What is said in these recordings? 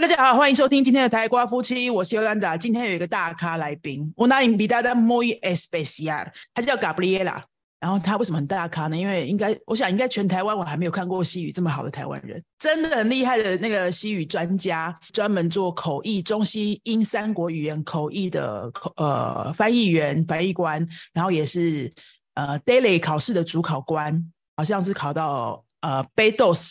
大家好，欢迎收听今天的台瓜夫妻，我是尤兰达。今天有一个大咖来宾，我拿 invitada muy especial，他叫 Gabriela。然后他为什么很大咖呢？因为应该，我想应该全台湾我还没有看过西语这么好的台湾人，真的很厉害的那个西语专家，专门做口译中西英三国语言口译的口呃翻译员、翻译官，然后也是呃 daily 考试的主考官，好像是考到呃 Bedos，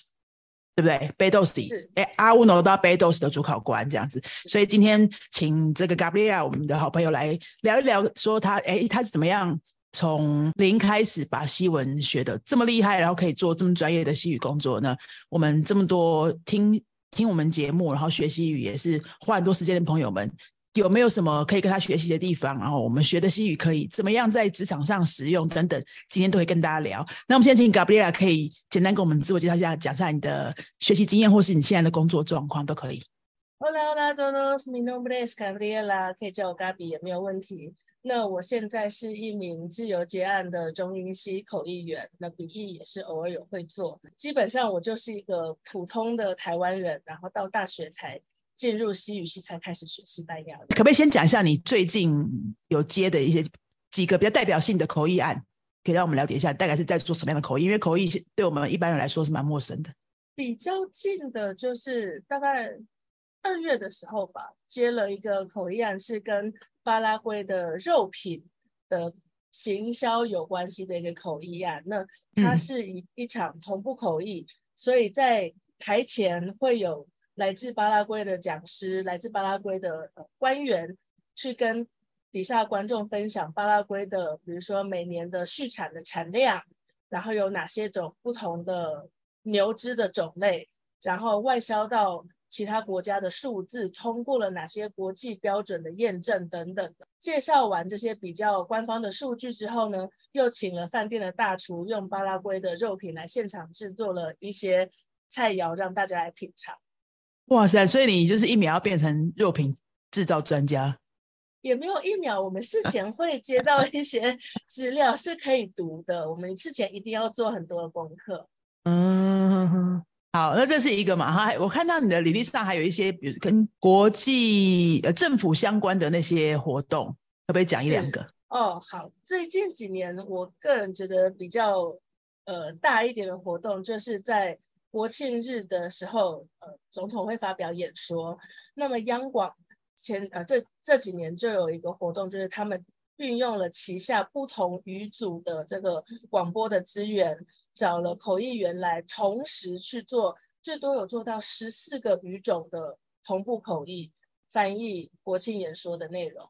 对不对？Bedos 是哎阿乌诺到 Bedos 的主考官这样子。所以今天请这个 Gabriela 我们的好朋友来聊一聊，说他哎他是怎么样。从零开始把西文学的这么厉害，然后可以做这么专业的西语工作呢？我们这么多听听我们节目，然后学习语也是花很多时间的朋友们，有没有什么可以跟他学习的地方？然后我们学的西语可以怎么样在职场上使用等等，今天都会跟大家聊。那我们先请 Gabriela 可以简单跟我们自我介绍一下，讲一下你的学习经验，或是你现在的工作状况都可以。Hola，Hola，todos. Mi nombre es Gabriela，可以叫我 Gabi 也没有问题。那我现在是一名自由结案的中英西口译员，那笔译也是偶尔有会做。基本上我就是一个普通的台湾人，然后到大学才进入西语系，才开始学西班牙语。可不可以先讲一下你最近有接的一些几个比较代表性的口译案，可以让我们了解一下大概是在做什么样的口译？因为口译是对我们一般人来说是蛮陌生的。比较近的就是大概二月的时候吧，接了一个口译案，是跟巴拉圭的肉品的行销有关系的一个口译案。那它嗯是一一场同步口译，所以在台前会有来自巴拉圭的讲师、来自巴拉圭的呃官员去跟底下观众分享巴拉圭的，比如说每年的畜产的产量，然后有哪些种不同的牛只的种类，然后外销到其他国家的数字通过了哪些国际标准的验证等等。介绍完这些比较官方的数据之后呢，又请了饭店的大厨用巴拉圭的肉品来现场制作了一些菜肴让大家来品尝。哇塞！所以你就是一秒要变成肉品制造专家。也没有一秒，我们事 前会接到一些资料是可以读的，我们事前一定要做很多的功课。嗯，好，那这是一个嘛？哈，我看到你的履历上还有一些，比如跟国际呃政府相关的那些活动，可不可以讲一两是个？哦，好，最近几年，我个人觉得比较呃大一点的活动，就是在国庆日的时候，呃，总统会发表演说。那么央广前呃这这几年就有一个活动，就是他们运用了旗下不同语组的这个广播的资源，找了口译员来同时去做，最多有做到十四个语种的同步口译翻译国庆演说的内容。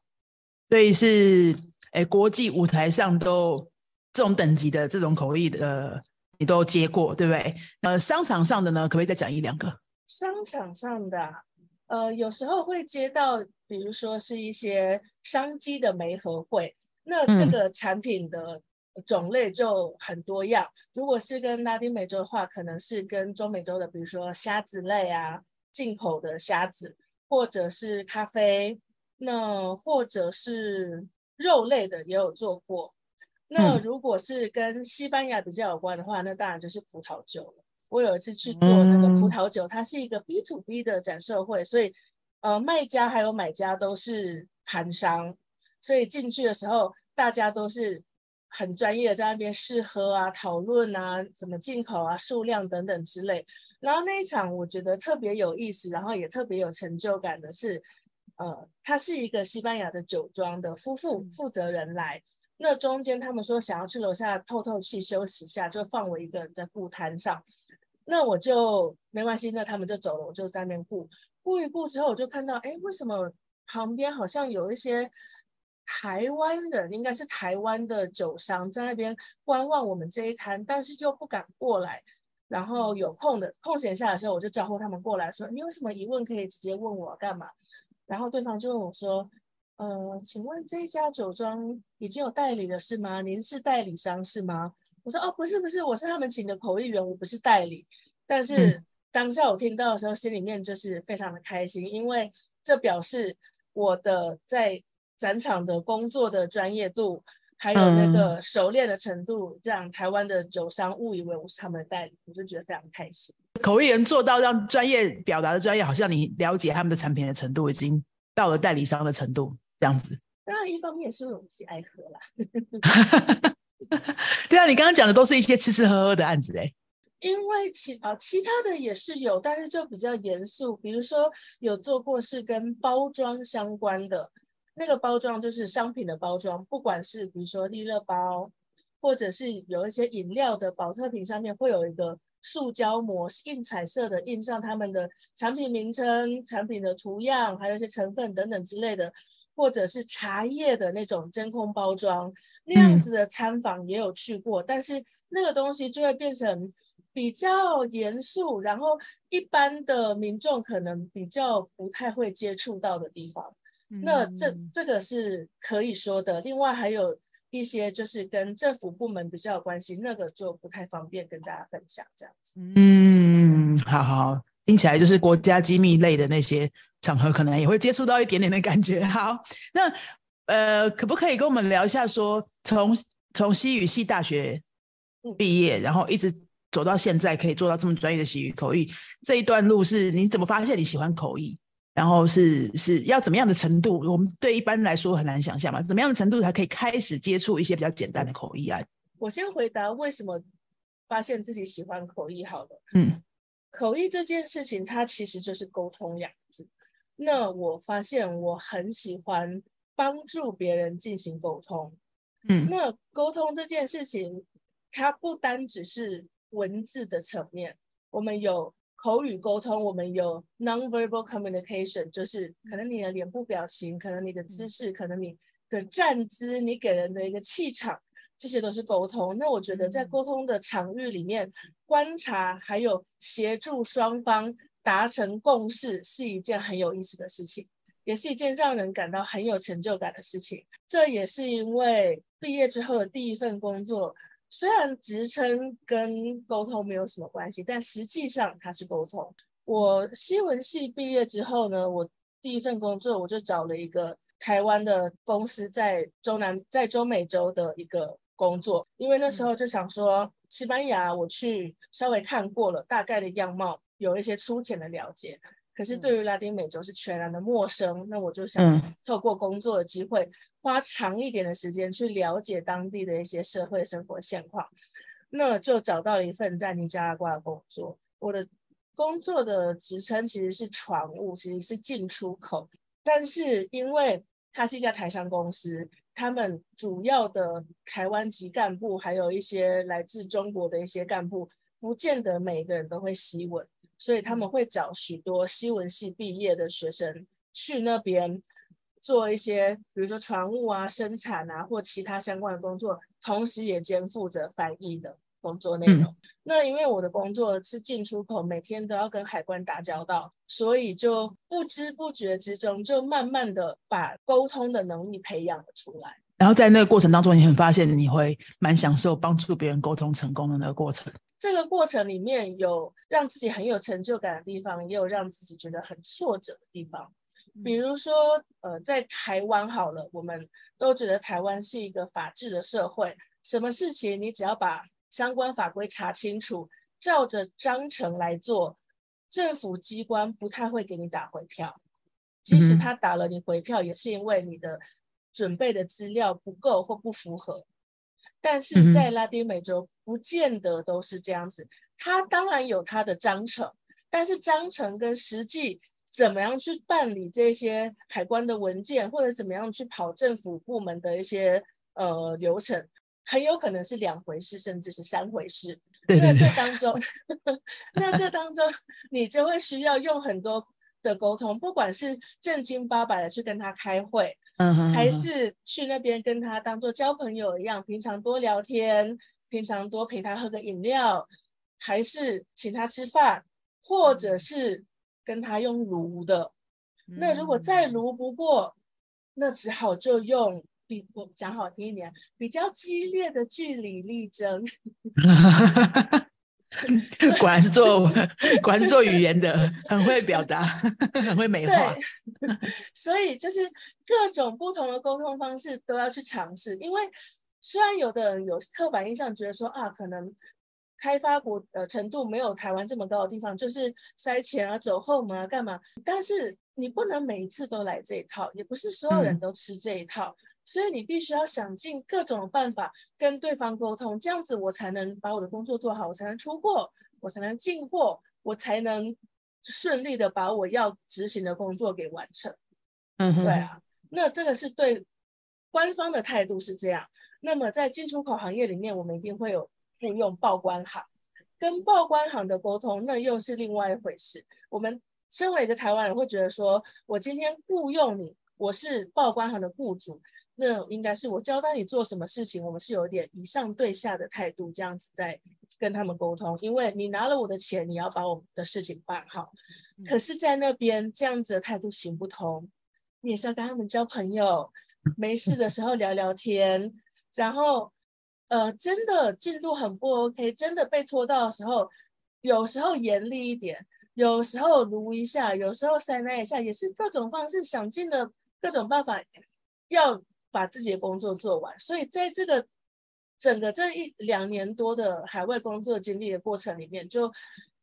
所以是诶，国际舞台上都这种等级的这种口译的，你都接过，对不对？呃，商场上的呢，可不可以再讲一两个？商场上的啊，呃，有时候会接到，比如说是一些商机的媒合会，那这嗯个产品的种类就很多样。如果是跟拉丁美洲的话，可能是跟中美洲的，比如说虾子类啊，进口的虾子，或者是咖啡，那或者是肉类的也有做过。那嗯如果是跟西班牙比较有关的话，那当然就是葡萄酒了。我有一次去做那个葡嗯萄酒，它是一个 B to B 的展售会，所以呃卖家还有买家都是韩商，所以进去的时候大家都是很专业的在那边试喝啊、讨论啊、怎么进口啊、数量等等之类。然后那一场我觉得特别有意思，然后也特别有成就感的是，呃，他是一个西班牙的酒庄的夫妇负责人来。那中间他们说想要去楼下透透气休息一下，就放我一个人在布摊上。那我就没关系，那他们就走了，我就在那边顾顾一顾之后，我就看到，哎，为什么旁边好像有一些台湾人，应该是台湾的酒商在那边观望我们这一摊，但是又不敢过来。然后有空的空闲下的时候，我就招呼他们过来说：“你有什么疑问可以直接问我干嘛？”然后对方就问我说：“呃，请问这一家酒庄已经有代理了是吗？您是代理商是吗？”我说：“哦，不是不是，我是他们请的口译员，我不是代理。”但是当下我听到的时候，心里面就是非常的开心，因为这表示我的在展场的工作的专业度。还有那个熟练的程度，让台湾的酒商误以为我是他们的代理，我就觉得非常开心。口译员做到让专业表达的专业，好像你了解他们的产品的程度，已经到了代理商的程度这样子。当然，一方面是我自己爱喝啦。对啊，你刚刚讲的都是一些吃吃喝喝的案子哎。因为其啊，其他的也是有，但是就比较严肃。比如说有做过是跟包装相关的，那个包装就是商品的包装，不管是比如说利乐包，或者是有一些饮料的保特瓶上面会有一个塑胶膜，印彩色的，印上他们的产品名称、产品的图样，还有一些成分等等之类的，或者是茶叶的那种真空包装，那样子的餐房也有去过，但是那个东西就会变成。比较严肃，然后一般的民众可能比较不太会接触到的地方，那这这个是可以说的。另外还有一些就是跟政府部门比较有关系，那个就不太方便跟大家分享这样子。嗯，好好，听起来就是国家机密类的那些场合，可能也会接触到一点点的感觉。好，那呃，可不可以跟我们聊一下，说从从西语系大学毕业，然后一直。走到现在可以做到这么专业的西语口译，这一段路是你怎么发现你喜欢口译？然后是是要怎么样的程度？我们对一般来说很难想象嘛，怎么样的程度才可以开始接触一些比较简单的口译啊？我先回答为什么发现自己喜欢口译好了。嗯，口译这件事情它其实就是沟通两字。那我发现我很喜欢帮助别人进行沟通。嗯，那沟通这件事情，它不单只是。文字的层面，我们有口语沟通，我们有 nonverbal communication，就是可能你的脸部表情，可能你的姿势，可能你的站姿，你给人的一个气场，这些都是沟通。那我觉得在沟通的场域里面，观察还有协助双方达成共识，是一件很有意思的事情，也是一件让人感到很有成就感的事情。这也是因为毕业之后的第一份工作。虽然职称跟沟通没有什么关系，但实际上它是沟通。我新闻系毕业之后呢，我第一份工作我就找了一个台湾的公司，在中南，在中美洲的一个工作。因为那时候就想说，西班牙我去稍微看过了，大概的样貌有一些粗浅的了解。可是对于拉丁美洲是全然的陌生，那我就想透过工作的机会，花长一点的时间去了解当地的一些社会生活现况，那就找到了一份在尼加拉瓜的工作。我的工作的职称其实是船务，其实是进出口，但是因为它是一家台商公司，他们主要的台湾籍干部，还有一些来自中国的一些干部，不见得每个人都会西文。所以他们会找许多西文系毕业的学生去那边做一些，比如说船务啊、生产啊或其他相关的工作，同时也肩负着翻译的工作内容。那因为我的工作是进出口，每天都要跟海关打交道，所以就不知不觉之中，就慢慢的把沟通的能力培养了出来。然后在那个过程当中，你很发现你会蛮享受帮助别人沟通成功的那个过程。这个过程里面有让自己很有成就感的地方，也有让自己觉得很挫折的地方。比如说，呃，在台湾好了，我们都觉得台湾是一个法治的社会，什么事情你只要把相关法规查清楚，照着章程来做，政府机关不太会给你打回票。即使他打了你回票，也是因为你的。准备的资料不够或不符合，但是在拉丁美洲不见得都是这样子。它当然有它的章程，但是章程跟实际怎么样去办理这些海关的文件，或者怎么样去跑政府部门的一些呃流程，很有可能是两回事，甚至是三回事。那这当中，那这当中你就会需要用很多的沟通，不管是正经八百的去跟他开会。嗯，还是去那边跟他当做交朋友一样，平常多聊天，平常多陪他喝个饮料，还是请他吃饭，或者是跟他用炉的。那如果再炉不过，那只好就用比我讲好听一点，比较激烈的据理力争。果然是做，果然是做语言的，很会表达，很会美化。所以就是各种不同的沟通方式都要去尝试。因为虽然有的人有刻板印象，觉得说啊，可能开发国呃程度没有台湾这么高的地方，就是塞钱啊、走后门啊、干嘛？但是你不能每一次都来这一套，也不是所有人都吃这一套，所以你必须要想尽各种办法跟对方沟通，这样子我才能把我的工作做好，我才能出货，我才能进货，我才能顺利的把我要执行的工作给完成。嗯哼，对啊，那这个是对官方的态度是这样。那么在进出口行业里面，我们一定会有雇用报关行，跟报关行的沟通，那又是另外一回事。我们身为一个台湾人，会觉得说，我今天雇佣你，我是报关行的雇主，那应该是我交代你做什么事情，我们是有点以上对下的态度，这样子在跟他们沟通。因为你拿了我的钱，你要把我们的事情办好。可是，在那边这样子的态度行不通，你也是要跟他们交朋友，没事的时候聊聊天。然后，呃，真的进度很不 OK，真的被拖到的时候，有时候严厉一点，有时候撸一下，有时候塞奶一下，也是各种方式，想尽了各种办法，要把自己的工作做完。所以在这个整个这一两年多的海外工作经历的过程里面，就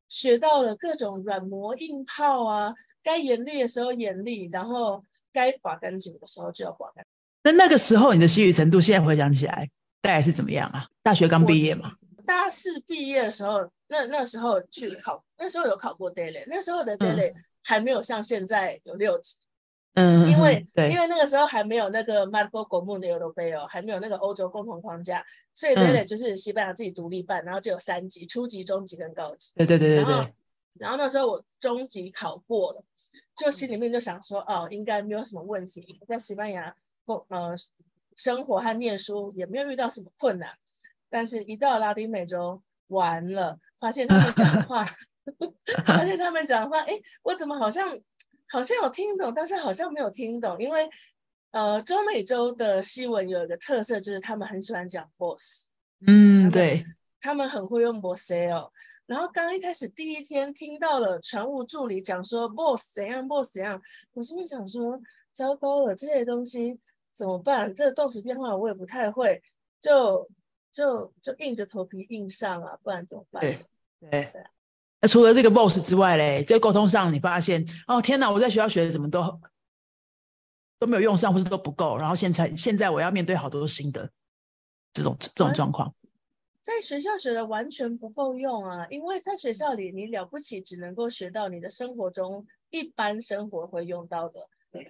学到了各种软磨硬泡啊，该严厉的时候严厉，然后该刮干净的时候就要刮干净。那那个时候你的西语程度，现在回想起来大概是怎么样啊？大学刚毕业嘛，大四毕业的时候，那那时候去考，那时候有考过 daily，那时候的 daily 还没有像现在有六级，嗯，因为对，因为那个时候还没有那个 Marco Comune 的 Europeo，还没有那个欧洲共同框架，所以 daily 就是西班牙自己独立办，然后就有三级：初级、中级跟高级。对对对对然后对，然后那时候我中级考过了，就心里面就想说，哦，应该没有什么问题，在西班牙工呃生活和念书也没有遇到什么困难。但是，一到拉丁美洲，完了，发现他们讲话，发现他们讲话，哎，我怎么好像好像有听懂，但是好像没有听懂，因为呃，中美洲的西文有一个特色，就是他们很喜欢讲 boss。嗯，对，他们很会用 boss 哦。然后刚一开始第一天听到了船务助理讲说 boss 怎样 boss 怎样，我心里想说糟糕了，这些东西怎么办？这个动词变化我也不太会，就就就硬着头皮硬上啊，不然怎么办？对对。那除了这个 boss 之外嘞，在沟通上你发现哦，天哪，我在学校学的怎么都都没有用上，或是都不够，然后现在现在我要面对好多新的这种这种状况。在学校学的完全不够用啊，因为在学校里你了不起只能够学到你的生活中一般生活会用到的，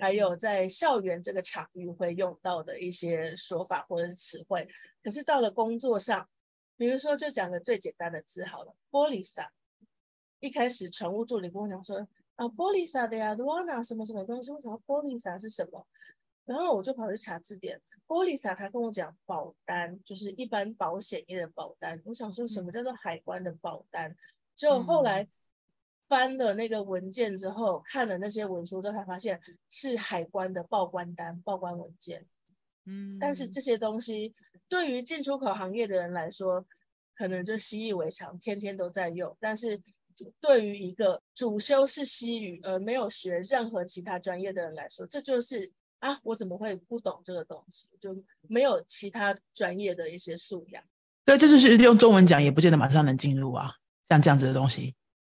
还有在校园这个场域会用到的一些说法或者是词汇。可是到了工作上，比如说就讲个最简单的字好了，玻璃伞。一开始船务助理跟我讲说啊，玻璃伞的呀，多拿什么什么东西？我想玻璃伞是什么？然后我就跑去查字典。玻璃伞，他跟我讲保单，就是一般保险业的保单。我想说什么叫做海关的保单？就后来翻了那个文件之后，看了那些文书之后，才发现是海关的报关单、报关文件。嗯，但是这些东西对于进出口行业的人来说，可能就习以为常，天天都在用。但是对于一个主修是西语而没有学任何其他专业的人来说，这就是啊，我怎么会不懂这个东西？就没有其他专业的一些素养。对，这就是用中文讲也不见得马上能进入啊，像这样子的东西。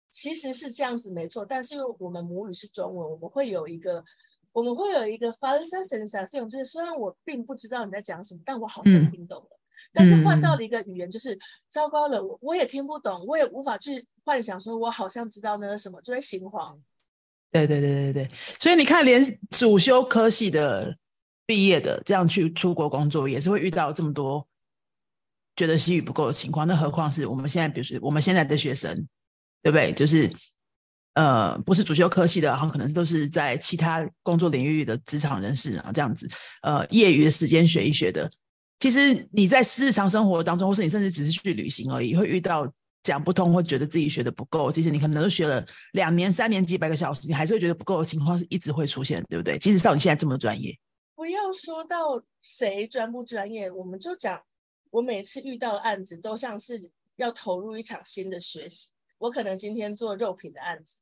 其实是这样子没错，但是因为我们母语是中文，我们会有一个我们会有一个 falsa sensación，就是虽然我并不知道你在讲什么，但我好像听懂了。但是换到了一个语言，就是糟糕了，我我也听不懂，我也无法去幻想说，我好像知道那是什么，就会心慌。对对对对对，所以你看，连主修科系的毕业的这样去出国工作，也是会遇到这么多觉得西语不够的情况。那何况是我们现在，比如说我们现在的学生，对不对？就是呃，不是主修科系的，然后可能都是在其他工作领域的职场人士啊，这样子，呃，业余的时间学一学的。其实你在日常生活当中，或是你甚至只是去旅行而已，会遇到讲不通，或觉得自己学的不够。其实你可能都学了两年、三年、几百个小时，你还是会觉得不够的情况是一直会出现，对不对？即使到你现在这么专业，不要说到谁专不专业，我们就讲，我每次遇到的案子都像是要投入一场新的学习。我可能今天做肉品的案子，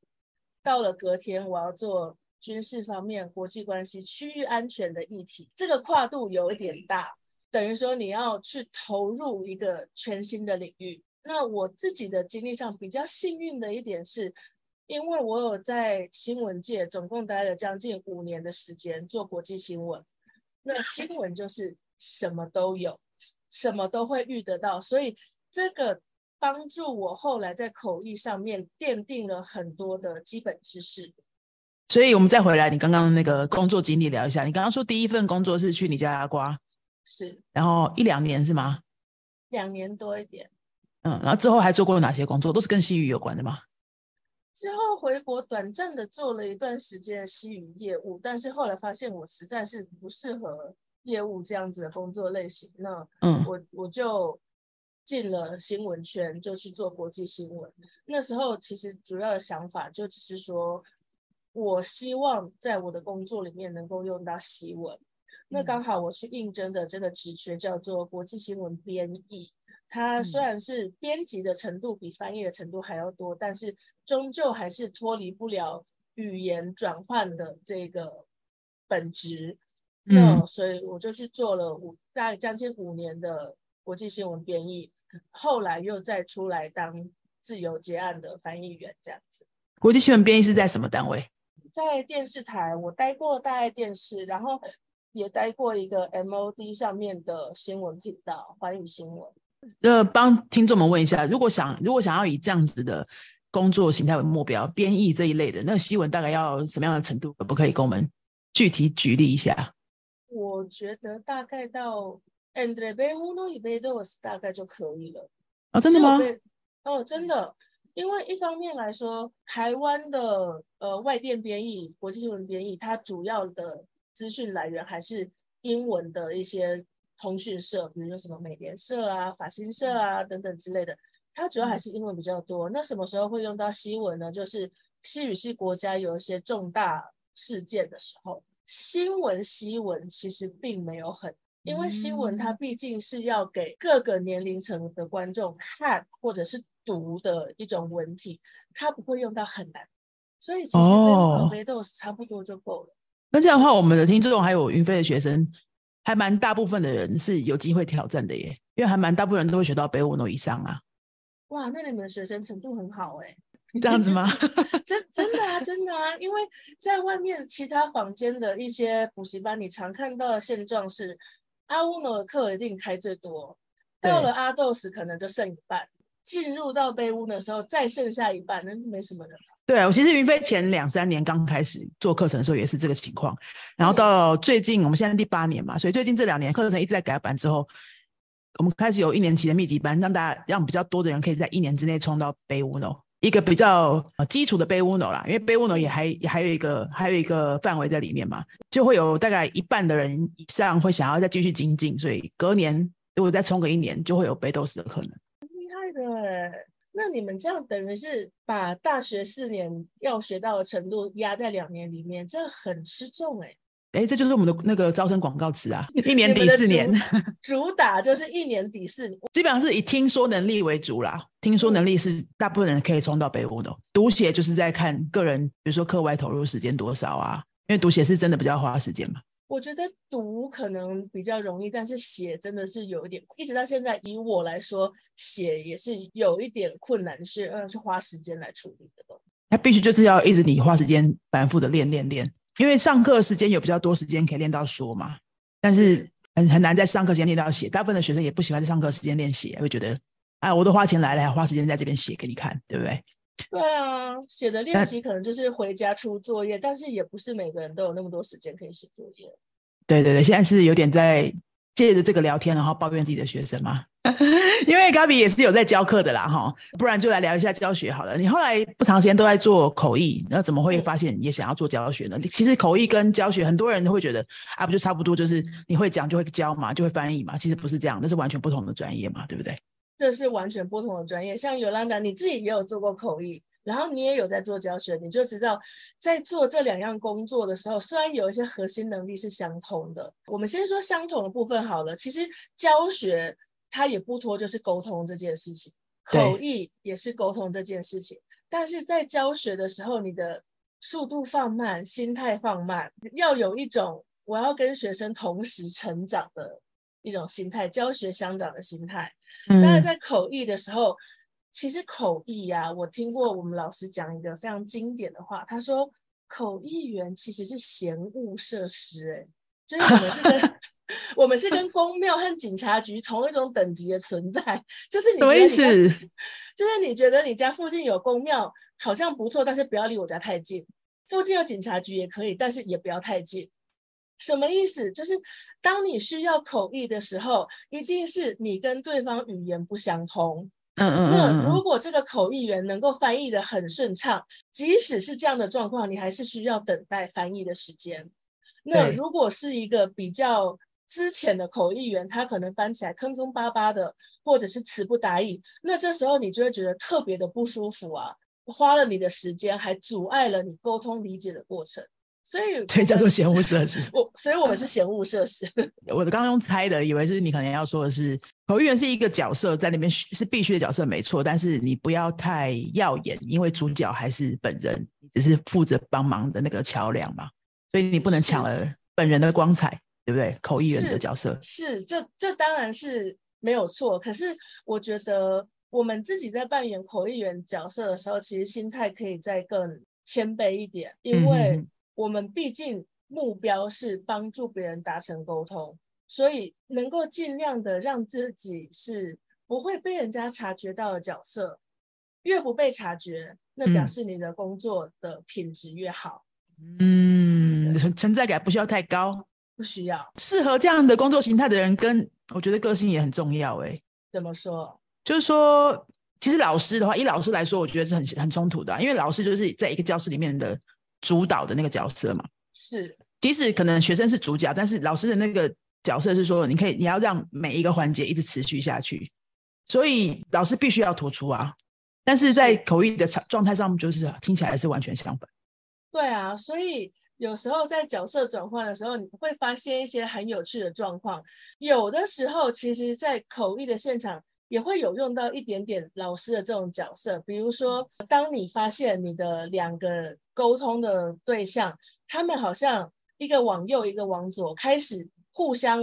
到了隔天我要做军事方面、国际关系、区域安全的议题，这个跨度有一点大。等于说你要去投入一个全新的领域，那我自己的经历上比较幸运的一点是，因为我有在新闻界总共待了将近五年的时间做国际新闻，那新 闻就是什么都有，什么都会遇得到，所以这个帮助我后来在口译上面奠定了很多的基本知识。所以我们再回来，你刚刚那个工作经历聊一下。你刚刚说第一份工作是去尼加拉瓜，是，然后一两年是吗？两年多一点。嗯，然后之后还做过哪些工作？都是跟西语有关的吗？之后回国短暂的做了一段时间西语业务，但是后来发现我实在是不适合业务这样子的工作类型。那嗯，我我就进了新闻圈，就去做国际新闻。那时候其实主要的想法就只是说，我希望在我的工作里面能够用到西文。那刚好我去应征的这个职缺叫做国际新闻编译。它虽然是编辑的程度比翻译的程度还要多，但是终究还是脱离不了语言转换的这个本质。那所以我就去做了五大概将近五年的国际新闻编译，后来又再出来当自由结案的翻译员这样子。国际新闻编译是在什么单位？在电视台，我待过大爱电视，然后也待过一个 MOD 上面的新闻频道，环宇新闻。呃，帮听众们问一下，如果想如果想要以这样子的工作形态为目标，编译这一类的，那个新闻大概要什么样的程度？可不可以跟我们具体举例一下？我觉得大概到 Andre b e uno y b dos 大概就可以了。啊，真的吗？哦，真的，因为一方面来说，台湾的呃外电编译、国际新闻编译，它主要的资讯来源还是英文的一些。通讯社，比如说什么美联社啊、法新社啊等等之类的，它主要还是英文比较多。那什么时候会用到西文呢？就是西语系国家有一些重大事件的时候，新闻西文其实并没有很，因为新闻它毕竟是要给各个年龄层的观众看或者是读的一种文体，它不会用到很难，所以其实跟北斗差不多就够了。那这样的话，我们的听众还有云飞的学生。还蛮大部分的人是有机会挑战的耶，因为还蛮大部分人都会学到北五 no 以上啊。哇，那你们的学生程度很好哎，这样子吗？真真的啊，真的啊，因为在外面其他房间的一些补习班，你常看到的现状是阿乌诺的课一定开最多，到了阿豆时可能就剩一半，进入到北屋的时候再剩下一半，那就没什么人。对啊，我其实云飞前两三年刚开始做课程的时候也是这个情况，然后到最近我们现在第八年嘛，所以最近这两年课程一直在改版之后，我们开始有一年期的密集班，让大家让比较多的人可以在一年之内冲到杯乌诺，一个比较基础的杯乌诺啦，因为杯乌诺也还也还有一个还有一个范围在里面嘛，就会有大概一半的人以上会想要再继续精进，所以隔年如果再冲个一年，就会有背斗士的可能。厉害的。那你们这样等于是把大学四年要学到的程度压在两年里面，这很吃重哎。哎，这就是我们的那个招生广告词啊，一年抵四年，主打就是一年抵四年，基本上是以听说能力为主啦。听说能力是大部分人可以冲到北欧的，读写就是在看个人，比如说课外投入时间多少啊，因为读写是真的比较花时间嘛。我觉得读可能比较容易，但是写真的是有一点，一直到现在，以我来说，写也是有一点困难，是呃，是花时间来处理的。他必须就是要一直你花时间反复的练练练，因为上课时间有比较多时间可以练到说嘛，但是很很难在上课时间练到写。大部分的学生也不喜欢在上课时间练写，会觉得，哎，我都花钱来了，还花时间在这边写给你看，对不对？对啊，写的练习可能就是回家出作业，但是也不是每个人都有那么多时间可以写作业。对对对，现在是有点在借着这个聊天，然后抱怨自己的学生嘛。因为 Gabi 也是有在教课的啦，哈，不然就来聊一下教学好了。你后来不长时间都在做口译，那怎么会发现也想要做教学呢？其实口译跟教学，很多人都会觉得啊，不就差不多，就是你会讲就会教嘛，就会翻译嘛。其实不是这样，那是完全不同的专业嘛，对不对？这是完全不同的专业。像尤兰达，你自己也有做过口译。然后你也有在做教学，你就知道在做这两样工作的时候，虽然有一些核心能力是相同的。我们先说相同的部分好了。其实教学它也不脱就是沟通这件事情，口译也是沟通这件事情。但是在教学的时候，你的速度放慢，心态放慢，要有一种我要跟学生同时成长的一种心态，教学相长的心态。当然，在口译的时候。其实口译呀，我听过我们老师讲一个非常经典的话，他说口译员其实是嫌恶设施，哎，就是我们是跟 我们是跟公庙和警察局同一种等级的存在，就是你觉得你 就是你觉得你家附近有公庙好像不错，但是不要离我家太近；附近有警察局也可以，但是也不要太近。什么意思？就是当你需要口译的时候，一定是你跟对方语言不相通。嗯嗯。那如果这个口译员能够翻译的很顺畅，即使是这样的状况，你还是需要等待翻译的时间。那如果是一个比较之前的口译员，他可能翻起来坑坑巴巴的，或者是词不达意，那这时候你就会觉得特别的不舒服啊，花了你的时间，还阻碍了你沟通理解的过程。所以，所以叫做嫌恶设施。我，所以我们是嫌恶设施。我的刚刚用猜的，以为是你可能要说的是口译员是一个角色，在那边是必须的角色，没错。但是你不要太耀眼，因为主角还是本人，你只是负责帮忙的那个桥梁嘛。所以你不能抢了本人的光彩，对不对？口译员的角色是这，这当然是没有错。可是我觉得我们自己在扮演口译员角色的时候，其实心态可以再更谦卑一点，因为。我们毕竟目标是帮助别人达成沟通，所以能够尽量的让自己是不会被人家察觉到的角色，越不被察觉，那表示你的工作的品质越好。嗯，存 存在感不需要太高，不需要。适合这样的工作形态的人，跟我觉得个性也很重要。哎，怎么说？就是说，其实老师的话，以老师来说，我觉得是很很冲突的，因为老师就是在一个教室里面的。主导的那个角色嘛，是，即使可能学生是主角，但是老师的那个角色是说，你可以，你要让每一个环节一直持续下去，所以老师必须要突出啊。但是在口译的状态上，就是听起来是完全相反。对啊，所以有时候在角色转换的时候，你会发现一些很有趣的状况。有的时候，其实，在口译的现场。也会有用到一点点老师的这种角色，比如说，当你发现你的两个沟通的对象，他们好像一个往右，一个往左，开始互相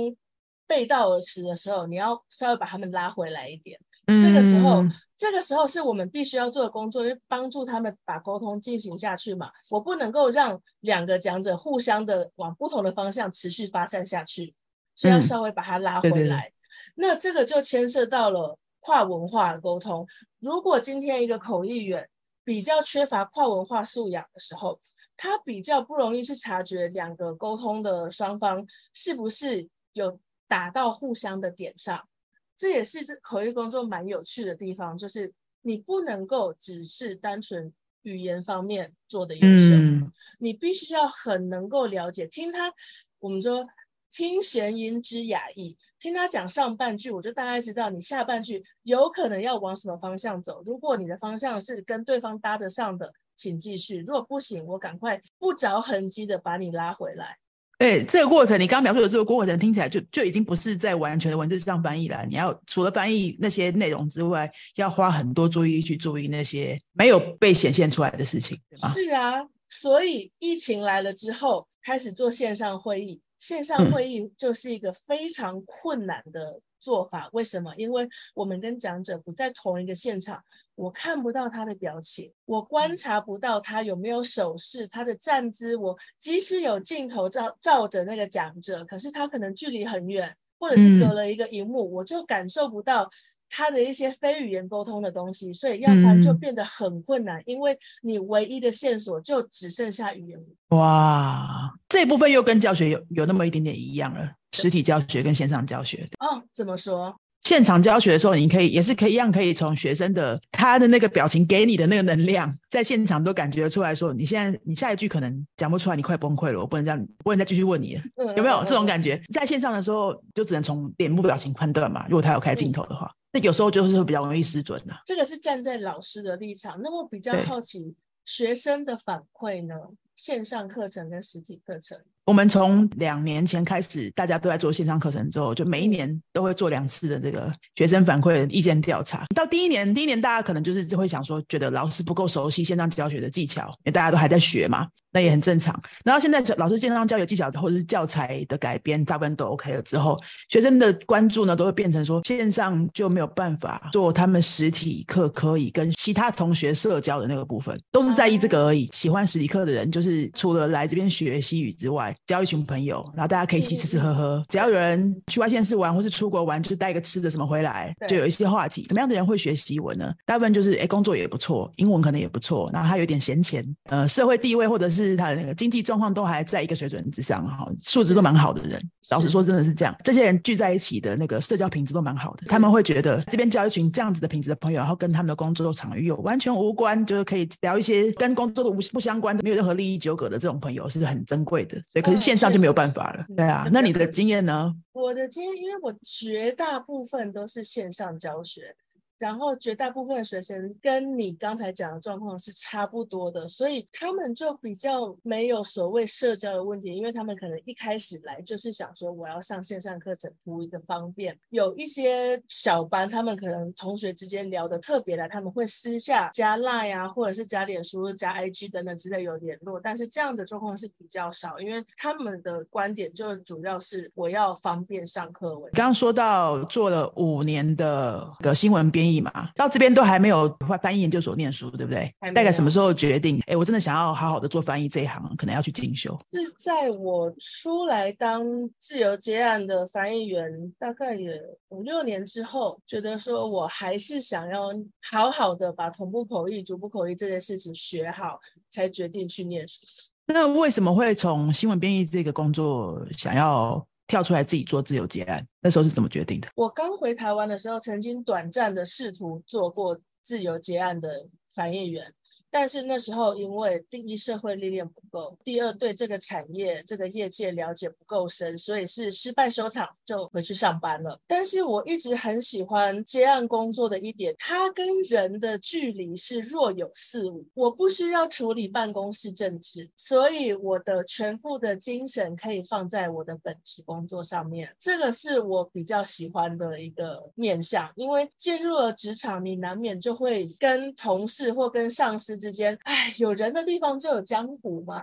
背道而驰的时候，你要稍微把他们拉回来一点。这个时候，这个时候是我们必须要做的工作，因为帮助他们把沟通进行下去嘛。我不能够让两个讲者互相的往不同的方向持续发散下去，所以要稍微把它拉回来。那这个就牵涉到了跨文化沟通。如果今天一个口译员比较缺乏跨文化素养的时候，他比较不容易去察觉两个沟通的双方是不是有打到互相的点上。这也是这口译工作蛮有趣的地方，就是你不能够只是单纯语言方面做的优秀，你必须要很能够了解听他。我们说听弦音之雅意。听他讲上半句，我就大概知道你下半句有可能要往什么方向走。如果你的方向是跟对方搭得上的，请继续；如果不行，我赶快不着痕迹的把你拉回来。对这个过程，你刚刚描述的这个过程听起来就就已经不是在完全的文字上翻译了。你要除了翻译那些内容之外，要花很多注意去注意那些没有被显现出来的事情，对是啊，所以疫情来了之后，开始做线上会议。线上会议就是一个非常困难的做法，为什么？因为我们跟讲者不在同一个现场，我看不到他的表情，我观察不到他有没有手势，他的站姿。我即使有镜头照照着那个讲者，可是他可能距离很远，或者是隔了一个荧幕，我就感受不到。他的一些非语言沟通的东西，所以要不然就变得很困难，因为你唯一的线索就只剩下语言。哇，这部分又跟教学有有那么一点点一样了，实体教学跟线上教学。哦，怎么说？现场教学的时候，你可以也是可以一样，可以从学生的他的那个表情给你的那个能量，在现场都感觉出来说，你现在你下一句可能讲不出来，你快崩溃了，我不能这样，不能再继续问你了，有没有这种感觉？在线上的时候，就只能从脸部表情判断嘛，如果他有开镜头的话。那有时候就是比较容易失准的。这个是站在老师的立场，那我比较好奇学生的反馈呢？线上课程跟实体课程，我们从两年前开始，大家都在做线上课程之后，就每一年都会做两次的这个学生反馈意见调查。到第一年，第一年大家可能就是会想说，觉得老师不够熟悉线上教学的技巧，因为大家都还在学嘛。那也很正常。然后现在老师线上教学技巧或者是教材的改编，大部分都 OK 了之后，学生的关注呢，都会变成说线上就没有办法做他们实体课可以跟其他同学社交的那个部分，都是在意这个而已。喜欢实体课的人，就是除了来这边学西语之外，交一群朋友，然后大家可以一起吃吃喝喝。只要有人去外县市玩或是出国玩，就带一个吃的什么回来，就有一些话题。怎么样的人会学习我呢？大部分就是哎，工作也不错，英文可能也不错，然后他有点闲钱，呃，社会地位或者是。他的那个经济状况都还在一个水准之上哈，素质都蛮好的人。老实说，真的是这样。这些人聚在一起的那个社交品质都蛮好的。他们会觉得这边交一群这样子的品质的朋友，然后跟他们的工作场域有完全无关，就是可以聊一些跟工作的无不相关的、没有任何利益纠葛的这种朋友，是很珍贵的。对，可是线上就没有办法了。对啊，那你的经验呢？我的经验，因为我绝大部分都是线上教学。然后绝大部分的学生跟你刚才讲的状况是差不多的，所以他们就比较没有所谓社交的问题，因为他们可能一开始来就是想说我要上线上课程图一个方便。有一些小班，他们可能同学之间聊得特别来，他们会私下加 Line 啊，或者是加脸书、加 IG 等等之类有联络，但是这样的状况是比较少，因为他们的观点就主要是我要方便上课。刚刚说到做了五年的个新闻编。译嘛，到这边都还没有翻译研究所念书，对不对？大概什么时候决定？哎，我真的想要好好的做翻译这一行，可能要去进修。是在我出来当自由接案的翻译员，大概也五六年之后，觉得说我还是想要好好的把同步口译、逐步口译这件事情学好，才决定去念书。那为什么会从新闻编译这个工作想要？跳出来自己做自由结案，那时候是怎么决定的？我刚回台湾的时候，曾经短暂的试图做过自由结案的翻译员。但是那时候，因为第一社会历练不够，第二对这个产业、这个业界了解不够深，所以是失败收场，就回去上班了。但是我一直很喜欢接案工作的一点，它跟人的距离是若有似无。我不需要处理办公室政治，所以我的全部的精神可以放在我的本职工作上面。这个是我比较喜欢的一个面向，因为进入了职场，你难免就会跟同事或跟上司。之间，哎，有人的地方就有江湖嘛。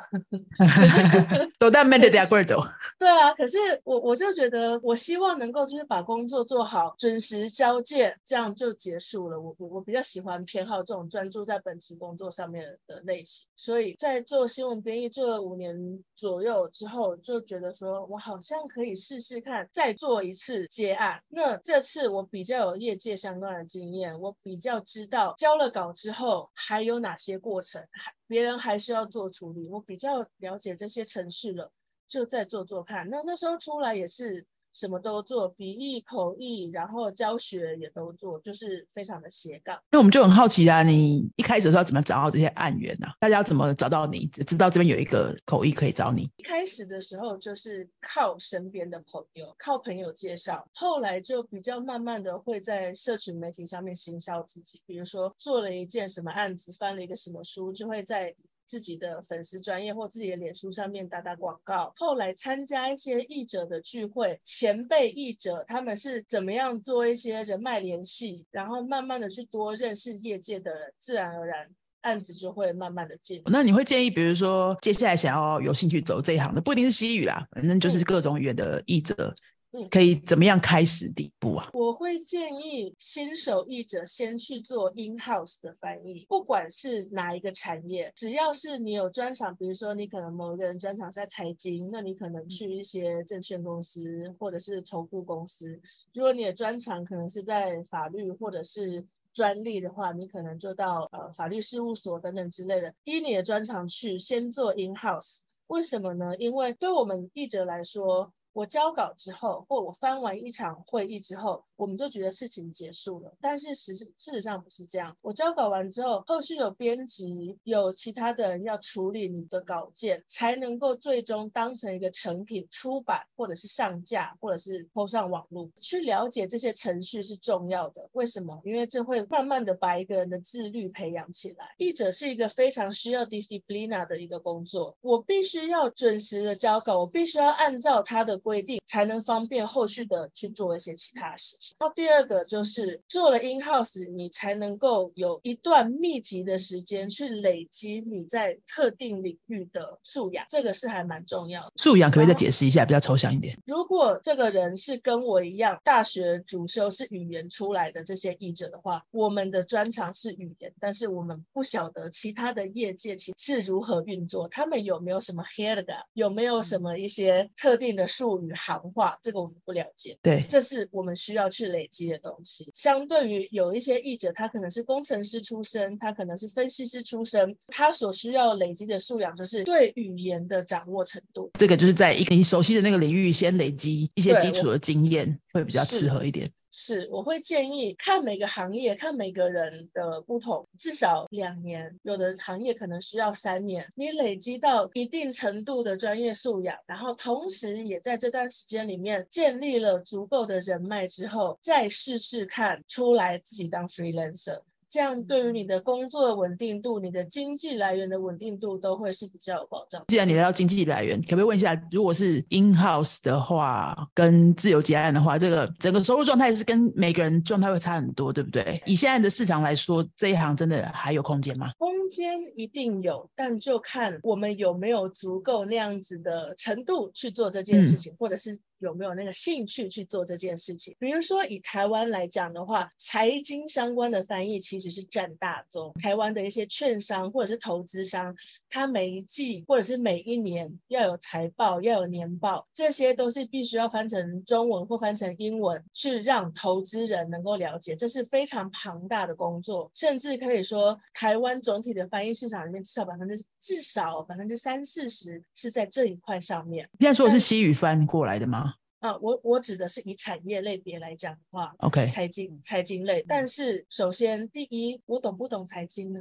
都在面对这样贵走。对啊，可是我我就觉得，我希望能够就是把工作做好，准时交件，这样就结束了。我我我比较喜欢偏好这种专注在本职工作上面的类型。所以在做新闻编译做了五年左右之后，就觉得说我好像可以试试看，再做一次接案。那这次我比较有业界相关的经验，我比较知道交了稿之后还有哪些。过程别人还需要做处理，我比较了解这些程序了，就再做做看。那那时候出来也是。什么都做，笔译、口译，然后教学也都做，就是非常的斜杠。那我们就很好奇啊，你一开始的时候怎么找到这些案源呢？大家怎么找到你？知道这边有一个口译可以找你。一开始的时候就是靠身边的朋友，靠朋友介绍，后来就比较慢慢的会在社群媒体上面行销自己，比如说做了一件什么案子，翻了一个什么书，就会在。自己的粉丝专业或自己的脸书上面打打广告，后来参加一些译者的聚会，前辈译者他们是怎么样做一些人脉联系，然后慢慢的去多认识业界的人，自然而然案子就会慢慢的进。那你会建议，比如说接下来想要有兴趣走这一行的，不一定是西语啦，反正就是各种语言的译者。嗯，可以怎么样开始第一步啊？我会建议新手译者先去做 in house 的翻译，不管是哪一个产业，只要是你有专长，比如说你可能某一个人专长是在财经，那你可能去一些证券公司或者是投顾公司；如果你的专长可能是在法律或者是专利的话，你可能就到呃法律事务所等等之类的，依你的专长去先做 in house。为什么呢？因为对我们译者来说。我交稿之后，或我翻完一场会议之后，我们就觉得事情结束了。但是实事实上不是这样。我交稿完之后，后续有编辑、有其他的人要处理你的稿件，才能够最终当成一个成品出版，或者是上架，或者是抛上网络。去了解这些程序是重要的。为什么？因为这会慢慢的把一个人的自律培养起来。译者是一个非常需要 disciplina 的一个工作，我必须要准时的交稿，我必须要按照他的规定，才能方便后续的去做一些其他事情。然后第二个就是做了 in house，你才能够有一段密集的时间去累积你在特定领域的素养，这个是还蛮重要的。素养可不可以再解释一下，比较抽象一点？如果这个人是跟我一样，大学主修是语言出来的这些译者的话，我们的专长是语言，但是我们不晓得其他的业界其是如何运作，他们有没有什么 head 有没有什么一些特定的术语行话，这个我们不了解。对，这是我们需要去累积的东西。相对于有一些译者，他可能是工程师出身，他可能是分析师出身，他所需要累积的素养就是对语言的掌握程度。这个就是在一个你熟悉的那个领域先累积一些基础的经验，会比较适合一点。是，我会建议看每个行业，看每个人的不同，至少两年，有的行业可能需要三年。你累积到一定程度的专业素养，然后同时也在这段时间里面建立了足够的人脉之后，再试试看出来自己当 freelancer。这样对于你的工作的稳定度、你的经济来源的稳定度都会是比较有保障。既然你聊到经济来源，可不可以问一下，如果是 in house 的话，跟自由结案的话，这个整个收入状态是跟每个人状态会差很多，对不对？以现在的市场来说，这一行真的还有空间吗？空间一定有，但就看我们有没有足够那样子的程度去做这件事情，或者是。有没有那个兴趣去做这件事情？比如说以台湾来讲的话，财经相关的翻译其实是占大宗。台湾的一些券商或者是投资商，他每一季或者是每一年要有财报，要有年报，这些都是必须要翻成中文或翻成英文，去让投资人能够了解。这是非常庞大的工作，甚至可以说，台湾总体的翻译市场里面，至少百分之至少百分之三四十是在这一块上面。现在说的是西语翻过来的吗？啊，我我指的是以产业类别来讲的话，OK，财经财经类。但是首先，第一，我懂不懂财经呢？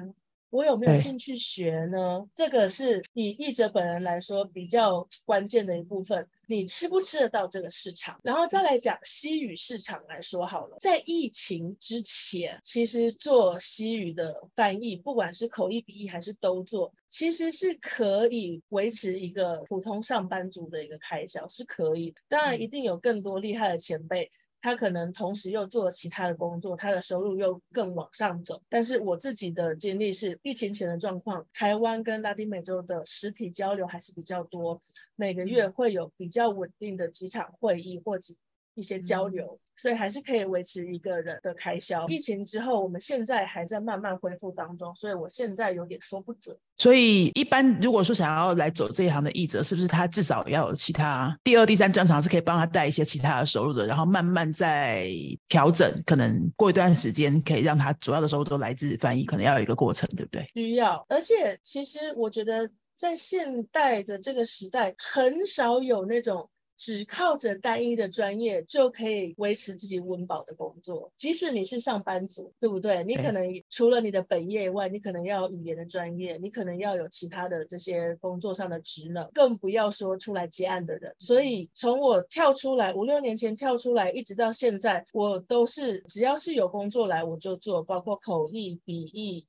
我有没有兴趣学呢？这个是以译者本人来说比较关键的一部分。你吃不吃得到这个市场？然后再来讲西语市场来说好了，在疫情之前，其实做西语的翻译，不管是口译、笔译还是都做，其实是可以维持一个普通上班族的一个开销，是可以。当然，一定有更多厉害的前辈。他可能同时又做其他的工作，他的收入又更往上走。但是我自己的经历是，疫情前的状况，台湾跟拉丁美洲的实体交流还是比较多，每个月会有比较稳定的几场会议或者。一些交流，所以还是可以维持一个人的开销。疫情之后，我们现在还在慢慢恢复当中，所以我现在有点说不准。所以，一般如果说想要来走这一行的译者，是不是他至少要有其他第二、第三专长，是可以帮他带一些其他的收入的，然后慢慢再调整，可能过一段时间可以让他主要的收入都来自翻译，可能要有一个过程，对不对？需要。而且，其实我觉得在现代的这个时代，很少有那种。只靠着单一的专业就可以维持自己温饱的工作，即使你是上班族，对不对？你可能除了你的本业外，你可能要有语言的专业，你可能要有其他的这些工作上的职能，更不要说出来接案的人。所以从我跳出来五六年前跳出来，一直到现在，我都是只要是有工作来我就做，包括口译、笔译。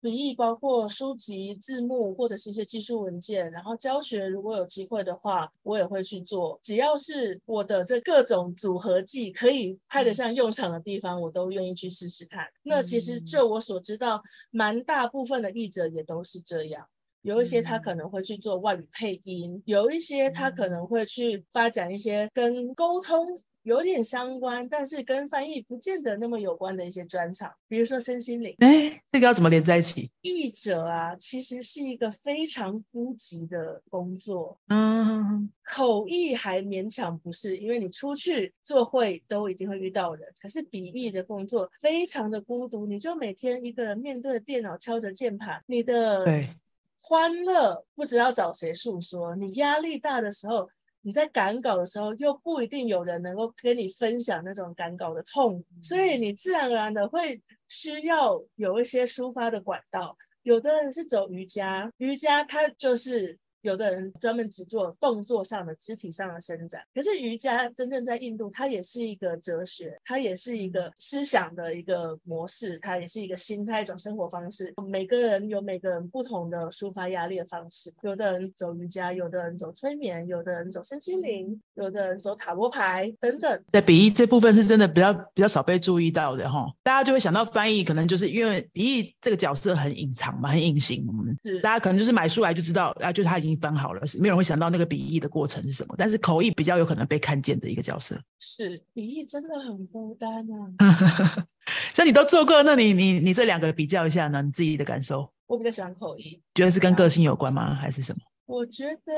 笔译包括书籍字幕或者是一些技术文件，然后教学如果有机会的话，我也会去做。只要是我的这各种组合技可以派得上用场的地方，我都愿意去试试看。那其实就我所知道，蛮大部分的译者也都是这样。有一些他可能会去做外语配音，有一些他可能会去发展一些跟沟通。有点相关，但是跟翻译不见得那么有关的一些专场，比如说身心灵。哎，这个要怎么连在一起？译者啊，其实是一个非常孤寂的工作。嗯，口译还勉强不是，因为你出去做会都一定会遇到人。可是笔译的工作非常的孤独，你就每天一个人面对电脑，敲着键盘，你的欢乐不知道找谁诉说，你压力大的时候。你在赶稿的时候，又不一定有人能够跟你分享那种赶稿的痛，所以你自然而然的会需要有一些抒发的管道。有的人是走瑜伽，瑜伽它就是。有的人专门只做动作上的、肢体上的伸展，可是瑜伽真正在印度，它也是一个哲学，它也是一个思想的一个模式，它也是一个心态、一种生活方式。每个人有每个人不同的抒发压力的方式，有的人走瑜伽，有的人走催眠，有的人走身心灵，有的人走塔罗牌等等。在笔译这部分是真的比较比较少被注意到的哈，大家就会想到翻译，可能就是因为笔译这个角色很隐藏嘛，很隐形，是大家可能就是买书来就知道啊，就他已经。翻好了，是没有人会想到那个笔译的过程是什么，但是口译比较有可能被看见的一个角色。是笔译真的很孤单啊。那你都做过，那你你你这两个比较一下呢？你自己的感受？我比较喜欢口译，觉得是跟个性有关吗？还是什么？我觉得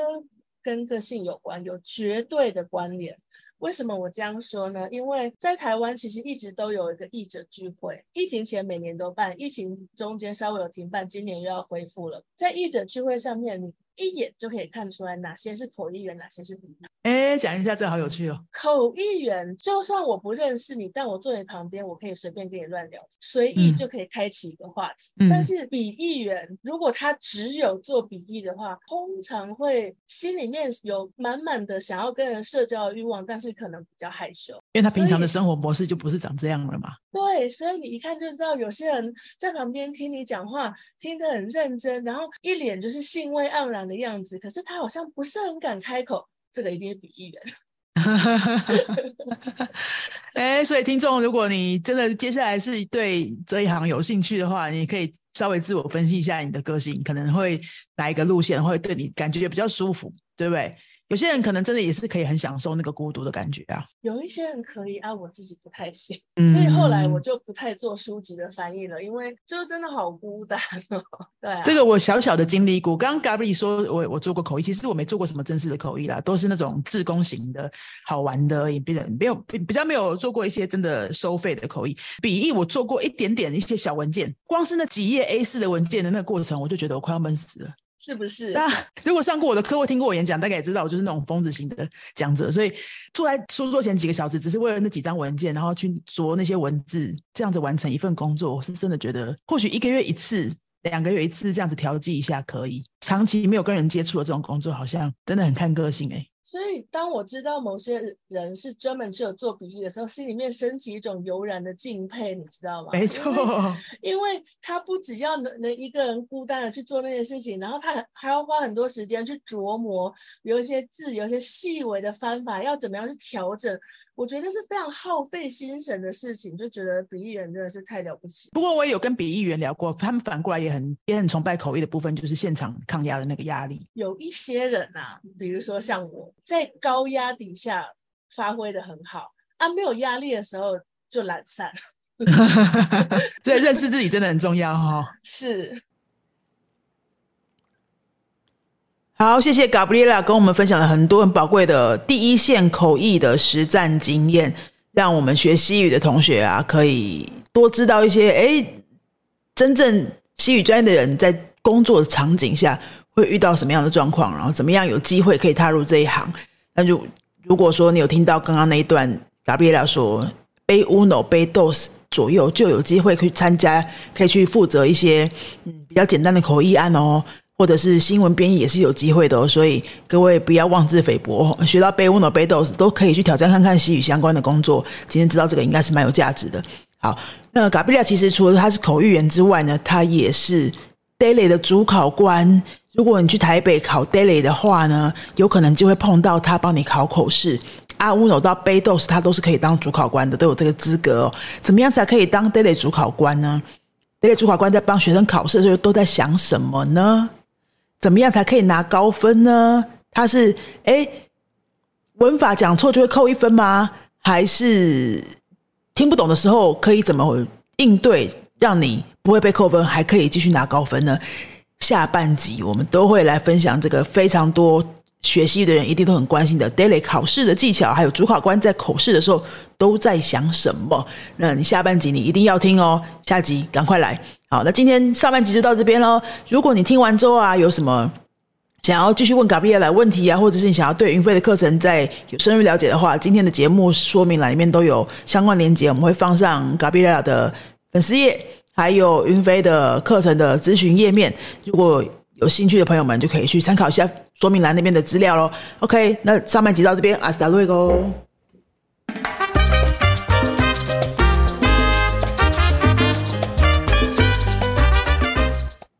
跟个性有关，有绝对的关联。为什么我这样说呢？因为在台湾其实一直都有一个译者聚会，疫情前每年都办，疫情中间稍微有停办，今年又要恢复了。在译者聚会上面，你。一眼就可以看出来哪些是口译员，哪些是笔译。哎，讲一下，这好有趣哦。口译员，就算我不认识你，但我坐你旁边，我可以随便跟你乱聊，随意就可以开启一个话题。但是笔译员，如果他只有做笔译的话，通常会心里面有满满的想要跟人社交的欲望，但是可能比较害羞，因为他平常的生活模式就不是长这样了嘛。对，所以你一看就知道，有些人在旁边听你讲话，听得很认真，然后一脸就是兴味盎然。的样子，可是他好像不是很敢开口，这个一定是比喻了。哎，所以听众，如果你真的接下来是对这一行有兴趣的话，你可以稍微自我分析一下你的个性，可能会哪一个路线会对你感觉比较舒服，对不对？有些人可能真的也是可以很享受那个孤独的感觉啊。有一些人可以啊，我自己不太行，所以后来我就不太做书籍的翻译了，因为就真的好孤单哦。对，这个我小小的经历过。刚刚 Gabby 说我我做过口译，其实我没做过什么正式的口译啦，都是那种自工型的好玩的，也比较没有比较没有做过一些真的收费的口译。笔译我做过一点点一些小文件，光是那几页 A 四的文件的那个过程，我就觉得我快要闷死了。是不是？那 如果上过我的课或听过我演讲，大概也知道我就是那种疯子型的讲者。所以坐在书桌前几个小时，只是为了那几张文件，然后去琢那些文字，这样子完成一份工作，我是真的觉得，或许一个月一次、两个月一次这样子调剂一下可以。长期没有跟人接触的这种工作，好像真的很看个性哎。所以，当我知道某些人是专门只有做笔译的时候，心里面升起一种油然的敬佩，你知道吗？没错，因为他不只要能能一个人孤单的去做那件事情，然后他还要花很多时间去琢磨，有一些字，有一些细微的方法，要怎么样去调整。我觉得是非常耗费心神的事情，就觉得笔译员真的是太了不起。不过我也有跟笔译员聊过，他们反过来也很也很崇拜口译的部分，就是现场抗压的那个压力。有一些人啊，比如说像我在高压底下发挥的很好，啊，没有压力的时候就懒散。所以认识自己真的很重要哈。是。好，谢谢 Gabriela 跟我们分享了很多很宝贵的第一线口译的实战经验，让我们学西语的同学啊，可以多知道一些，哎，真正西语专业的人在工作的场景下会遇到什么样的状况，然后怎么样有机会可以踏入这一行。那就如果说你有听到刚刚那一段 Gabriela 说，背 uno 背 dos 左右就有机会可以参加，可以去负责一些嗯比较简单的口译案哦。或者是新闻编译也是有机会的哦，所以各位不要妄自菲薄，学到背 uno 背 dos 都可以去挑战看看西语相关的工作。今天知道这个应该是蛮有价值的。好，那嘎比亚其实除了他是口译员之外呢，他也是 daily 的主考官。如果你去台北考 daily 的话呢，有可能就会碰到他帮你考口试。阿 uno 到背 dos 他都是可以当主考官的，都有这个资格哦。怎么样才可以当 daily 主考官呢？daily 主考官在帮学生考试的时候都在想什么呢？怎么样才可以拿高分呢？他是哎，文法讲错就会扣一分吗？还是听不懂的时候可以怎么应对，让你不会被扣分，还可以继续拿高分呢？下半集我们都会来分享这个非常多学习的人一定都很关心的 daily 考试的技巧，还有主考官在口试的时候都在想什么？那你下半集你一定要听哦，下集赶快来。好，那今天上半集就到这边喽。如果你听完之后啊，有什么想要继续问 Gabriela 问题啊，或者是你想要对云飞的课程再有深入了解的话，今天的节目说明栏里面都有相关链接，我们会放上 Gabriel 的粉丝页，还有云飞的课程的咨询页面。如果有兴趣的朋友们，就可以去参考一下说明栏那边的资料喽。OK，那上半集到这边，阿斯达瑞哥。